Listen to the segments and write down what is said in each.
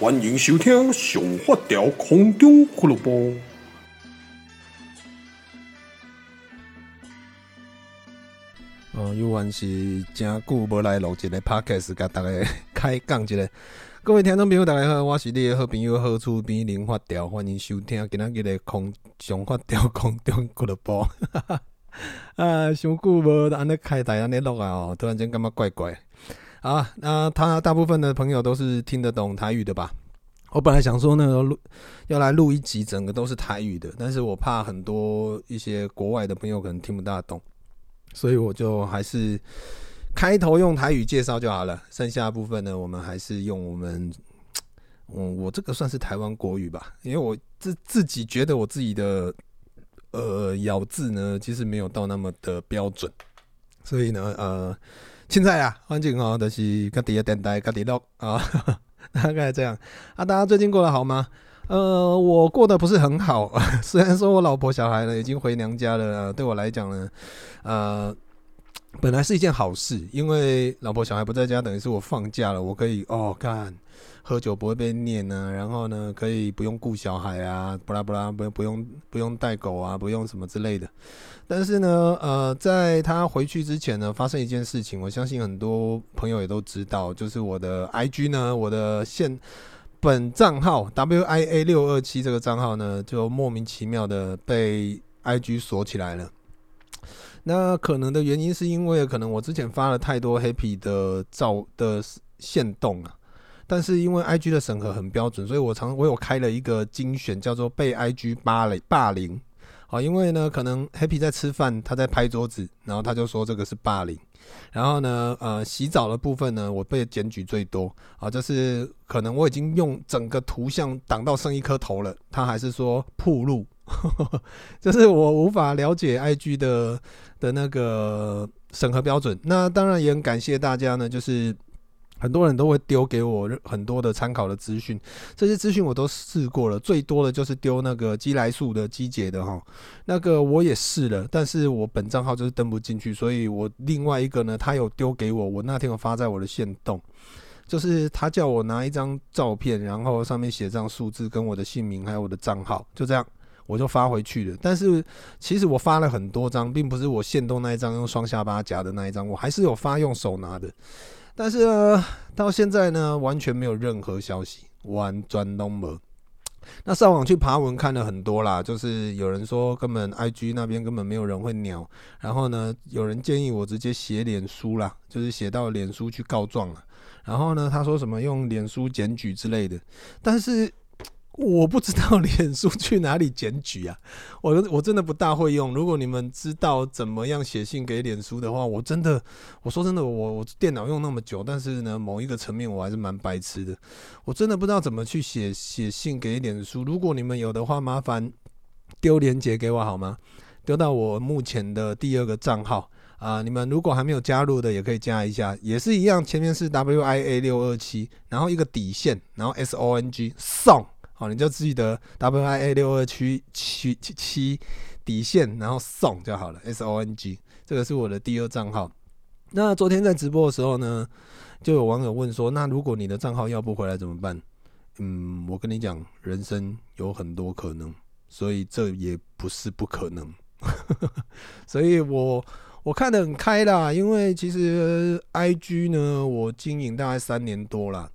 欢迎收听《上发条空中俱乐部》。哦，又还是真久无来录一个 Podcast，甲大家开讲一个。各位听众朋友，大家好，我是你的好朋友好厝边林发条，欢迎收听今仔日的空上发条空中俱乐部。啊，上久无安尼开台安尼录啊，哦，突然间感觉怪怪。啊，那他大部分的朋友都是听得懂台语的吧？我本来想说呢，录要来录一集，整个都是台语的，但是我怕很多一些国外的朋友可能听不大懂，所以我就还是开头用台语介绍就好了，剩下部分呢，我们还是用我们，我我这个算是台湾国语吧，因为我自自己觉得我自己的呃咬字呢，其实没有到那么的标准，所以呢，呃。现在啊，环境哦，就是各地的电台，各地录啊，大概这样啊。大家最近过得好吗？呃，我过得不是很好，虽然说我老婆小孩呢已经回娘家了，对我来讲呢，呃，本来是一件好事，因为老婆小孩不在家，等于是我放假了，我可以哦干。喝酒不会被念呢，然后呢，可以不用顾小孩啊，不啦不啦，不用不用不用带狗啊，不用什么之类的。但是呢，呃，在他回去之前呢，发生一件事情，我相信很多朋友也都知道，就是我的 IG 呢，我的现本账号 WIA 六二七这个账号呢，就莫名其妙的被 IG 锁起来了。那可能的原因是因为可能我之前发了太多 Happy 的照的线动啊。但是因为 I G 的审核很标准，所以我常我有开了一个精选，叫做被 I G 霸凌霸凌。好，因为呢，可能 Happy 在吃饭，他在拍桌子，然后他就说这个是霸凌。然后呢，呃，洗澡的部分呢，我被检举最多。啊，就是可能我已经用整个图像挡到剩一颗头了，他还是说暴露，就是我无法了解 I G 的的那个审核标准。那当然也很感谢大家呢，就是。很多人都会丢给我很多的参考的资讯，这些资讯我都试过了，最多的就是丢那个基来素的机捷的哈，那个我也试了，但是我本账号就是登不进去，所以我另外一个呢，他有丢给我，我那天有发在我的线动，就是他叫我拿一张照片，然后上面写上数字跟我的姓名还有我的账号，就这样我就发回去了。但是其实我发了很多张，并不是我线动那一张用双下巴夹的那一张，我还是有发用手拿的。但是呢，到现在呢，完全没有任何消息，完全都没。那上网去爬文看了很多啦，就是有人说根本 IG 那边根本没有人会鸟，然后呢，有人建议我直接写脸书啦，就是写到脸书去告状了。然后呢，他说什么用脸书检举之类的，但是。我不知道脸书去哪里检举啊，我我真的不大会用。如果你们知道怎么样写信给脸书的话，我真的，我说真的，我我电脑用那么久，但是呢，某一个层面我还是蛮白痴的。我真的不知道怎么去写写信给脸书。如果你们有的话，麻烦丢链接给我好吗？丢到我目前的第二个账号啊。你们如果还没有加入的，也可以加一下，也是一样，前面是 W I A 六二七，然后一个底线，然后 S O N G 送。好，你就记得 W I A 六二七七七底线，然后送就好了。S O N G，这个是我的第二账号。那昨天在直播的时候呢，就有网友问说：“那如果你的账号要不回来怎么办？”嗯，我跟你讲，人生有很多可能，所以这也不是不可能。所以我我看得很开啦，因为其实 I G 呢，我经营大概三年多了。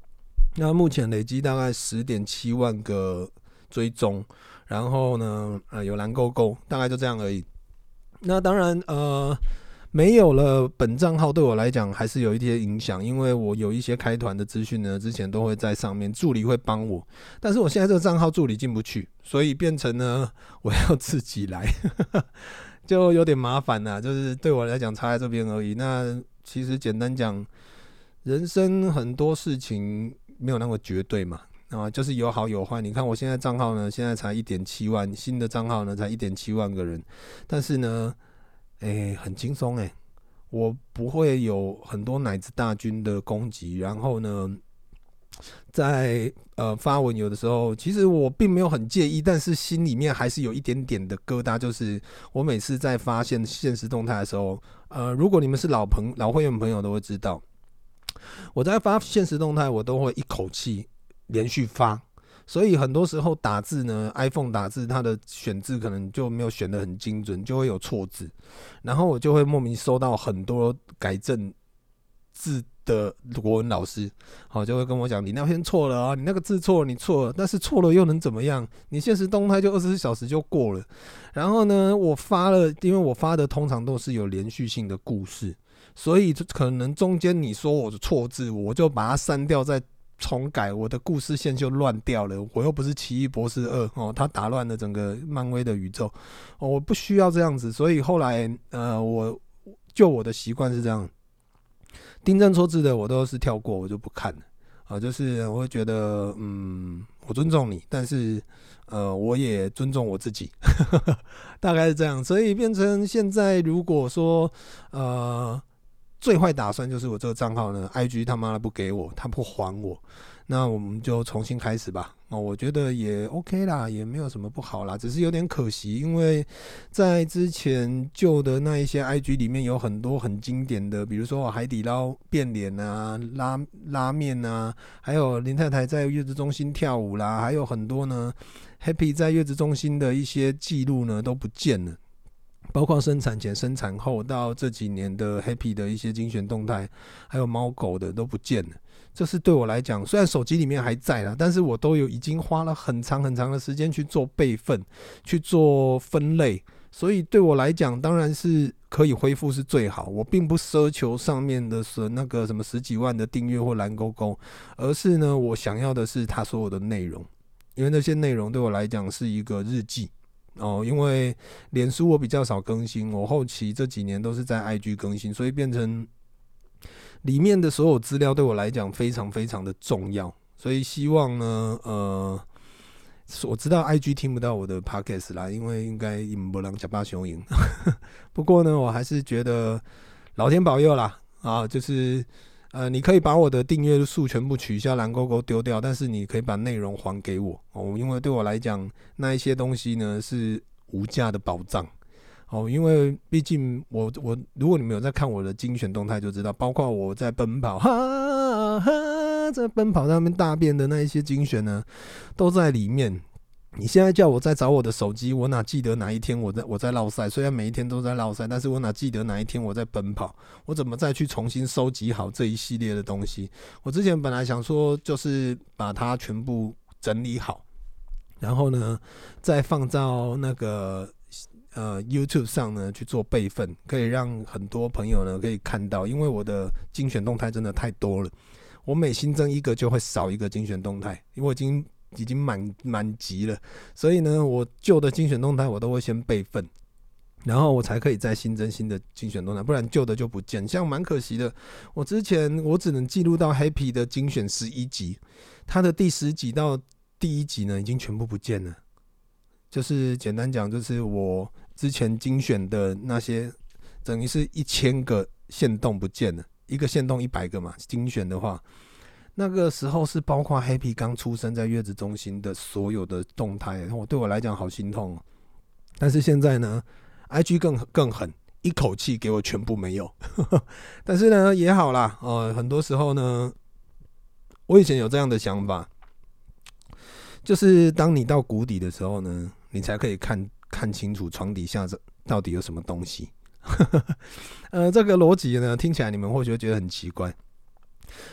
那目前累积大概十点七万个追踪，然后呢，呃，有蓝勾勾，大概就这样而已。那当然，呃，没有了本账号对我来讲还是有一些影响，因为我有一些开团的资讯呢，之前都会在上面，助理会帮我。但是我现在这个账号助理进不去，所以变成呢，我要自己来，就有点麻烦呐。就是对我来讲差在这边而已。那其实简单讲，人生很多事情。没有那么绝对嘛，啊，就是有好有坏。你看我现在账号呢，现在才一点七万，新的账号呢才一点七万个人，但是呢，哎、很轻松哎，我不会有很多奶子大军的攻击，然后呢，在呃发文有的时候，其实我并没有很介意，但是心里面还是有一点点的疙瘩。就是我每次在发现现实动态的时候，呃，如果你们是老朋老会员朋友都会知道，我在发现实动态，我都会一口气连续发，所以很多时候打字呢，iPhone 打字它的选字可能就没有选的很精准，就会有错字，然后我就会莫名收到很多改正字。的国文老师，好，就会跟我讲，你那篇错了啊，你那个字错了，你错了，但是错了又能怎么样？你现实动态就二十四小时就过了。然后呢，我发了，因为我发的通常都是有连续性的故事，所以可能中间你说我的错字，我就把它删掉再重改，我的故事线就乱掉了。我又不是奇异博士二哦，他打乱了整个漫威的宇宙，哦，我不需要这样子。所以后来呃，我就我的习惯是这样。订正错字的我都是跳过，我就不看了啊。就是我会觉得，嗯，我尊重你，但是呃，我也尊重我自己，大概是这样。所以变成现在，如果说呃，最坏打算就是我这个账号呢，IG 他妈的不给我，他不还我。那我们就重新开始吧。我觉得也 OK 啦，也没有什么不好啦，只是有点可惜，因为在之前旧的那一些 IG 里面有很多很经典的，比如说海底捞变脸啊、拉拉面啊，还有林太太在月子中心跳舞啦，还有很多呢，Happy 在月子中心的一些记录呢都不见了，包括生产前、生产后到这几年的 Happy 的一些精选动态，还有猫狗的都不见了。这是对我来讲，虽然手机里面还在啦，但是我都有已经花了很长很长的时间去做备份、去做分类，所以对我来讲，当然是可以恢复是最好。我并不奢求上面的是那个什么十几万的订阅或蓝勾勾，而是呢，我想要的是它所有的内容，因为那些内容对我来讲是一个日记哦。因为脸书我比较少更新，我后期这几年都是在 IG 更新，所以变成。里面的所有资料对我来讲非常非常的重要，所以希望呢，呃，我知道 IG 听不到我的 Podcast 啦，因为应该引不让假巴雄赢。不过呢，我还是觉得老天保佑啦，啊，就是呃，你可以把我的订阅数全部取消，蓝勾勾丢掉，但是你可以把内容还给我哦，因为对我来讲，那一些东西呢是无价的宝藏。哦，因为毕竟我我，如果你们有在看我的精选动态，就知道，包括我在奔跑，哈哈，在奔跑上面大便的那一些精选呢，都在里面。你现在叫我再找我的手机，我哪记得哪一天我在我在绕赛？虽然每一天都在绕赛，但是我哪记得哪一天我在奔跑？我怎么再去重新收集好这一系列的东西？我之前本来想说，就是把它全部整理好，然后呢，再放到那个。呃，YouTube 上呢去做备份，可以让很多朋友呢可以看到，因为我的精选动态真的太多了，我每新增一个就会少一个精选动态，因为我已经已经满满级了，所以呢，我旧的精选动态我都会先备份，然后我才可以再新增新的精选动态，不然旧的就不见，像蛮可惜的。我之前我只能记录到 Happy 的精选十一集，它的第十集到第一集呢已经全部不见了，就是简单讲，就是我。之前精选的那些，等于是一千个限动不见了，一个限动一百个嘛。精选的话，那个时候是包括 Happy 刚出生在月子中心的所有的动态，我对我来讲好心痛。但是现在呢，IG 更更狠，一口气给我全部没有。但是呢也好啦，呃，很多时候呢，我以前有这样的想法，就是当你到谷底的时候呢，你才可以看。看清楚床底下这到底有什么东西，呃，这个逻辑呢，听起来你们或许觉得很奇怪。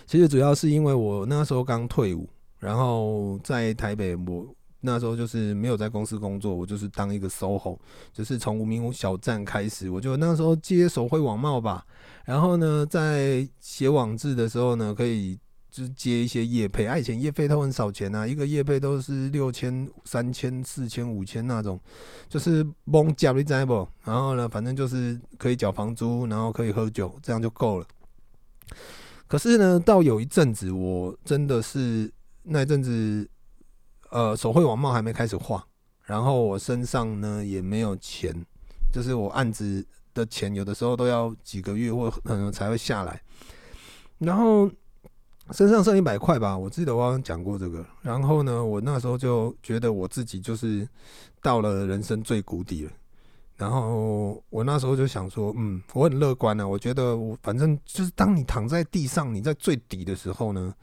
其实主要是因为我那时候刚退伍，然后在台北，我那时候就是没有在公司工作，我就是当一个 SOHO，就是从无名小站开始，我就那时候接手绘网贸吧，然后呢，在写网志的时候呢，可以。就是接一些业配，啊，以前业配都很少钱啊，一个业配都是六千、三千、四千、五千那种，就是蒙加你知不？然后呢，反正就是可以缴房租，然后可以喝酒，这样就够了。可是呢，到有一阵子，我真的是那阵子，呃，手绘网帽还没开始画，然后我身上呢也没有钱，就是我案子的钱有的时候都要几个月或可能才会下来，然后身上剩一百块吧，我记得我好像讲过这个。然后呢，我那时候就觉得我自己就是到了人生最谷底了。然后我那时候就想说，嗯，我很乐观啊。我觉得我反正就是当你躺在地上，你在最底的时候呢，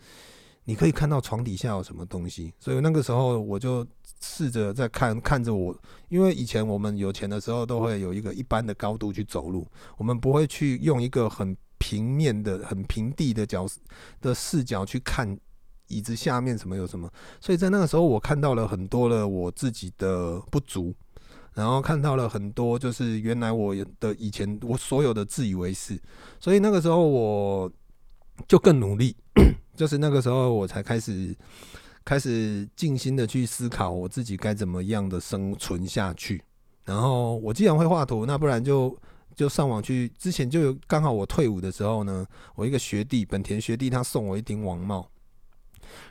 你可以看到床底下有什么东西。所以那个时候我就试着在看看着我，因为以前我们有钱的时候都会有一个一般的高度去走路，我们不会去用一个很平面的、很平地的角的视角去看椅子下面什么有什么。所以在那个时候，我看到了很多的我自己的不足。然后看到了很多，就是原来我的以前我所有的自以为是，所以那个时候我就更努力，就是那个时候我才开始开始静心的去思考我自己该怎么样的生存下去。然后我既然会画图，那不然就就上网去。之前就有刚好我退伍的时候呢，我一个学弟本田学弟他送我一顶网帽，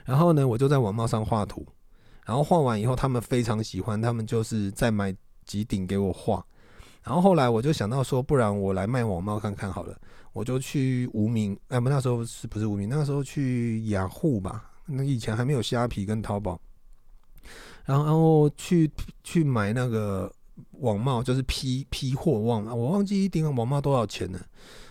然后呢我就在网帽上画图，然后画完以后他们非常喜欢，他们就是在买。几顶给我画，然后后来我就想到说，不然我来卖网帽看看好了。我就去无名，哎，不，那时候是不是无名？那时候去雅虎吧。那以前还没有虾皮跟淘宝，然后然后去去买那个网贸，就是批批货忘了，我忘记一顶网帽多少钱了，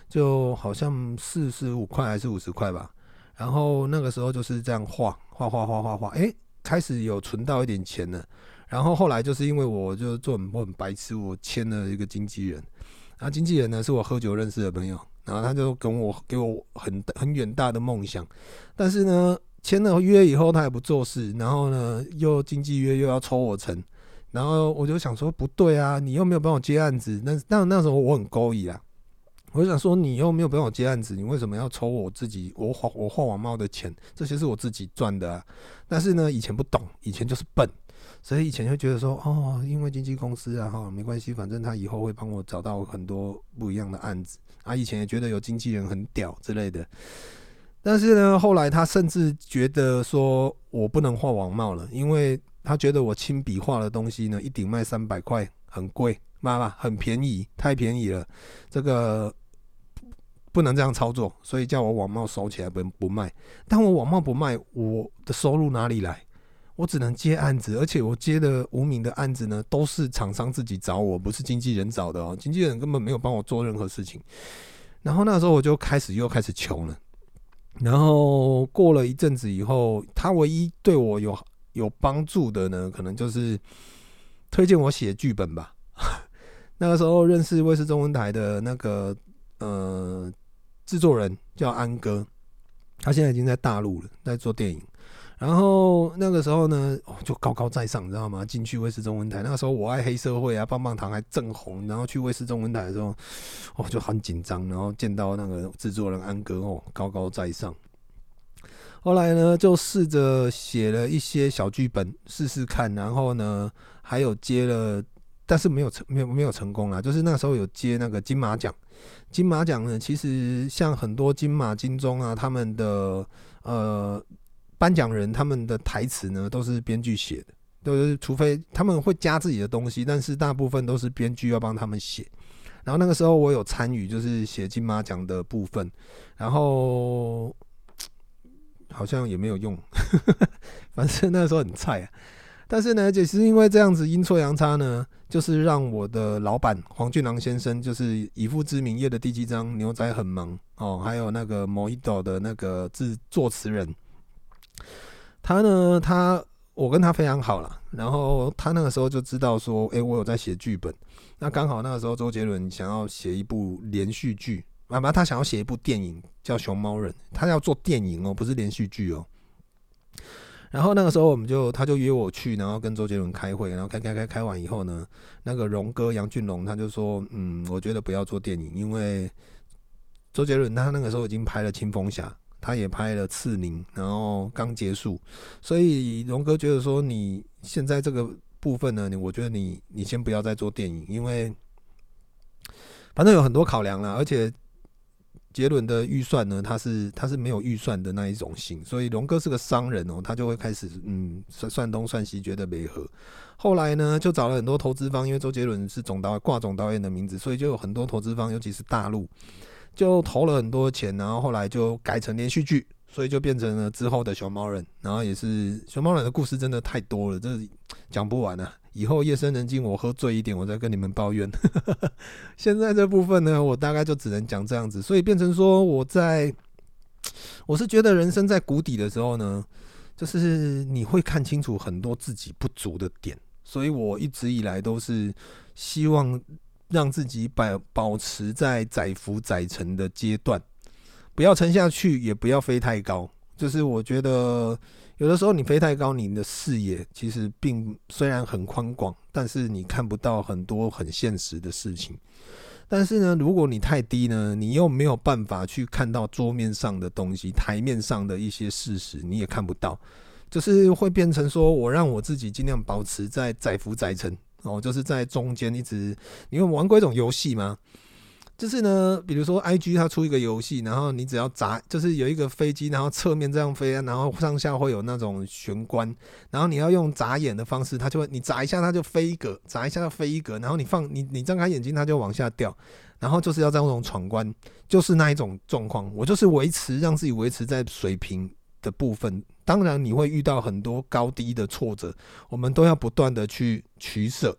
就好像四十五块还是五十块吧。然后那个时候就是这样画画画画画画，哎，开始有存到一点钱了。然后后来就是因为我就做很我很白痴，我签了一个经纪人，然后经纪人呢是我喝酒认识的朋友，然后他就跟我给我很很远大的梦想，但是呢签了约以后他也不做事，然后呢又经纪约又要抽我成，然后我就想说不对啊，你又没有帮我接案子，那那那时候我很勾引啊，我就想说你又没有帮我接案子，你为什么要抽我自己我画我画网帽的钱？这些是我自己赚的啊，但是呢以前不懂，以前就是笨。所以以前就觉得说，哦，因为经纪公司啊，哈，没关系，反正他以后会帮我找到很多不一样的案子啊。以前也觉得有经纪人很屌之类的，但是呢，后来他甚至觉得说我不能画网帽了，因为他觉得我亲笔画的东西呢，一顶卖三百块，很贵，妈妈很便宜，太便宜了，这个不能这样操作，所以叫我网贸收起来不不卖。但我网贸不卖，我的收入哪里来？我只能接案子，而且我接的无名的案子呢，都是厂商自己找我，不是经纪人找的哦。经纪人根本没有帮我做任何事情。然后那时候我就开始又开始穷了。然后过了一阵子以后，他唯一对我有有帮助的呢，可能就是推荐我写剧本吧。那个时候认识卫视中文台的那个呃制作人叫安哥，他现在已经在大陆了，在做电影。然后那个时候呢，哦，就高高在上，你知道吗？进去卫视中文台，那个时候我爱黑社会啊，棒棒糖还正红。然后去卫视中文台的时候，哦，就很紧张。然后见到那个制作人安哥，哦，高高在上。后来呢，就试着写了一些小剧本试试看。然后呢，还有接了，但是没有成，没有没有成功啊。就是那时候有接那个金马奖。金马奖呢，其实像很多金马、金钟啊，他们的呃。颁奖人他们的台词呢，都是编剧写的，都是除非他们会加自己的东西，但是大部分都是编剧要帮他们写。然后那个时候我有参与，就是写金马奖的部分，然后好像也没有用，反正那时候很菜啊。但是呢，就是因为这样子阴错阳差呢，就是让我的老板黄俊郎先生，就是以父之名业的第七章牛仔很忙哦，还有那个 Mojito 的那个制作词人。他呢，他我跟他非常好了，然后他那个时候就知道说，诶，我有在写剧本。那刚好那个时候周杰伦想要写一部连续剧，妈妈他想要写一部电影叫《熊猫人》，他要做电影哦，不是连续剧哦。然后那个时候我们就他就约我去，然后跟周杰伦开会，然后开开开开完以后呢，那个荣哥杨俊龙他就说，嗯，我觉得不要做电影，因为周杰伦他那个时候已经拍了《青蜂侠》。他也拍了《刺陵》，然后刚结束，所以荣哥觉得说，你现在这个部分呢，你我觉得你你先不要再做电影，因为反正有很多考量了，而且杰伦的预算呢，他是他是没有预算的那一种型，所以龙哥是个商人哦，他就会开始嗯算算东算西，觉得没合。后来呢，就找了很多投资方，因为周杰伦是总导挂总导演的名字，所以就有很多投资方，尤其是大陆，就投了很多钱，然后后来就改成连续剧，所以就变成了之后的熊猫人。然后也是熊猫人的故事真的太多了，这讲不完啊。以后夜深人静，我喝醉一点，我再跟你们抱怨。现在这部分呢，我大概就只能讲这样子，所以变成说，我在，我是觉得人生在谷底的时候呢，就是你会看清楚很多自己不足的点，所以我一直以来都是希望让自己保保持在载浮载沉的阶段，不要沉下去，也不要飞太高，就是我觉得。有的时候你飞太高，你的视野其实并虽然很宽广，但是你看不到很多很现实的事情。但是呢，如果你太低呢，你又没有办法去看到桌面上的东西、台面上的一些事实，你也看不到，就是会变成说我让我自己尽量保持在载浮载沉哦，就是在中间一直。你有玩过一种游戏吗？就是呢，比如说 IG 它出一个游戏，然后你只要砸，就是有一个飞机，然后侧面这样飞啊，然后上下会有那种玄关，然后你要用眨眼的方式，它就会你眨一下它就飞一格，眨一下它飞一格，然后你放你你睁开眼睛它就往下掉，然后就是要这种闯关，就是那一种状况。我就是维持让自己维持在水平的部分，当然你会遇到很多高低的挫折，我们都要不断的去取舍。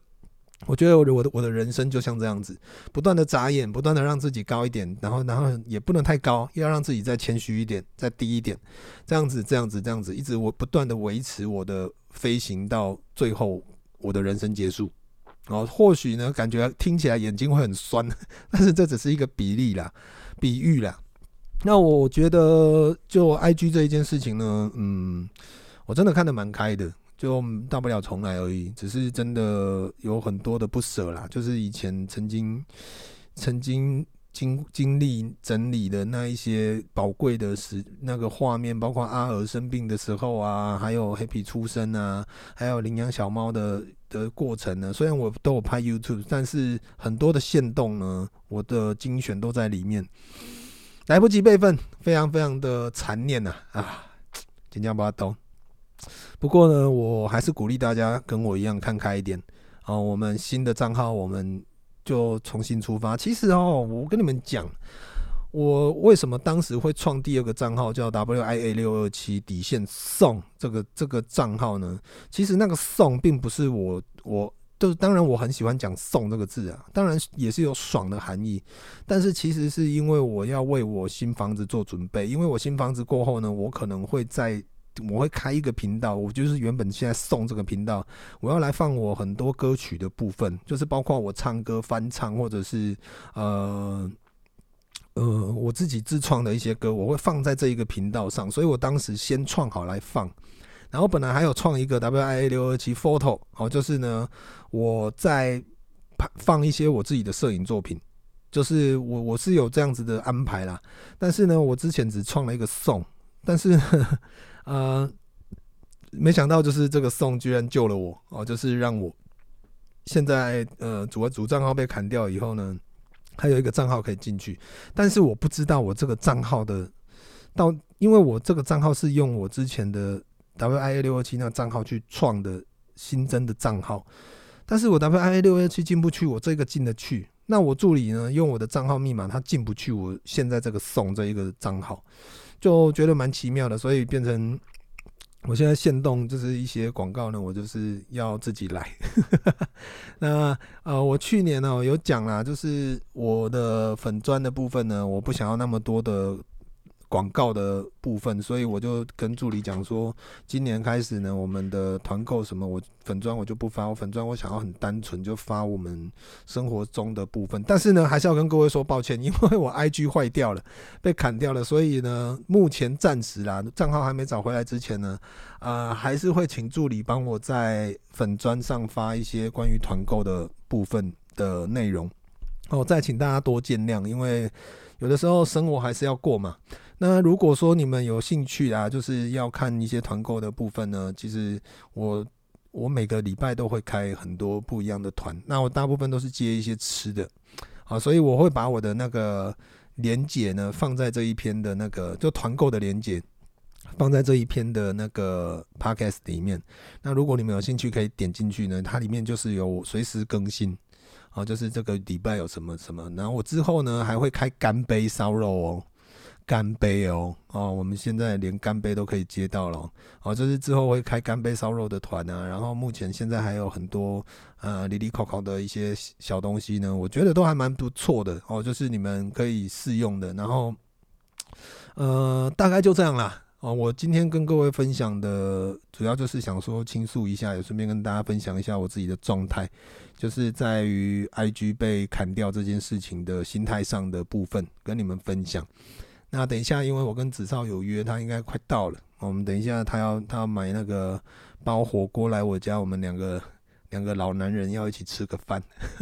我觉得我的我的我的人生就像这样子，不断的眨眼，不断的让自己高一点，然后然后也不能太高，要让自己再谦虚一点，再低一点，这样子这样子这样子，一直我不断的维持我的飞行到最后我的人生结束。然后或许呢，感觉听起来眼睛会很酸，但是这只是一个比例啦，比喻啦。那我觉得就 IG 这一件事情呢，嗯，我真的看得蛮开的。就大不了重来而已，只是真的有很多的不舍啦。就是以前曾经、曾经经经历整理的那一些宝贵的时那个画面，包括阿尔生病的时候啊，还有黑皮出生啊，还有领养小猫的的过程呢。虽然我都有拍 YouTube，但是很多的限动呢，我的精选都在里面，来不及备份，非常非常的残念呐啊！紧张把它抖。不过呢，我还是鼓励大家跟我一样看开一点啊。我们新的账号，我们就重新出发。其实哦，我跟你们讲，我为什么当时会创第二个账号叫 WIA 六二七底线送这个这个账号呢？其实那个送并不是我，我就是当然我很喜欢讲送这个字啊，当然也是有爽的含义。但是其实是因为我要为我新房子做准备，因为我新房子过后呢，我可能会在。我会开一个频道，我就是原本现在送这个频道，我要来放我很多歌曲的部分，就是包括我唱歌翻唱，或者是呃呃我自己自创的一些歌，我会放在这一个频道上。所以我当时先创好来放，然后本来还有创一个 WIA 六二七 Photo，哦，就是呢我在放一些我自己的摄影作品，就是我我是有这样子的安排啦。但是呢，我之前只创了一个送，但是。呃，没想到就是这个送居然救了我哦，就是让我现在呃主主账号被砍掉以后呢，还有一个账号可以进去，但是我不知道我这个账号的到，因为我这个账号是用我之前的 WIA 六二七那账号去创的新增的账号，但是我 WIA 六二七进不去，我这个进得去，那我助理呢用我的账号密码，他进不去我现在这个送这一个账号。就觉得蛮奇妙的，所以变成我现在现动就是一些广告呢，我就是要自己来。那呃，我去年呢有讲啦，就是我的粉砖的部分呢，我不想要那么多的。广告的部分，所以我就跟助理讲说，今年开始呢，我们的团购什么，我粉砖我就不发，我粉砖我想要很单纯，就发我们生活中的部分。但是呢，还是要跟各位说抱歉，因为我 IG 坏掉了，被砍掉了，所以呢，目前暂时啦，账号还没找回来之前呢，呃，还是会请助理帮我在粉砖上发一些关于团购的部分的内容。哦，再请大家多见谅，因为有的时候生活还是要过嘛。那如果说你们有兴趣啊，就是要看一些团购的部分呢，其实我我每个礼拜都会开很多不一样的团，那我大部分都是接一些吃的，好，所以我会把我的那个连结呢放在这一篇的那个就团购的连结放在这一篇的那个 podcast 里面。那如果你们有兴趣，可以点进去呢，它里面就是有随时更新。啊，就是这个礼拜有什么什么，然后我之后呢还会开干杯烧肉哦，干杯哦，哦，我们现在连干杯都可以接到了，哦，就是之后会开干杯烧肉的团啊，然后目前现在还有很多呃哩哩抠抠的一些小东西呢，我觉得都还蛮不错的哦，就是你们可以试用的，然后呃大概就这样啦。哦，我今天跟各位分享的主要就是想说倾诉一下，也顺便跟大家分享一下我自己的状态，就是在于 IG 被砍掉这件事情的心态上的部分，跟你们分享。那等一下，因为我跟子少有约，他应该快到了，我们等一下他要他要买那个包火锅来我家，我们两个两个老男人要一起吃个饭，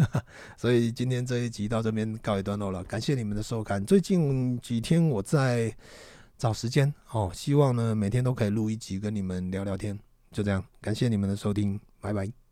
所以今天这一集到这边告一段落了，感谢你们的收看。最近几天我在。找时间哦，希望呢每天都可以录一集跟你们聊聊天，就这样，感谢你们的收听，拜拜。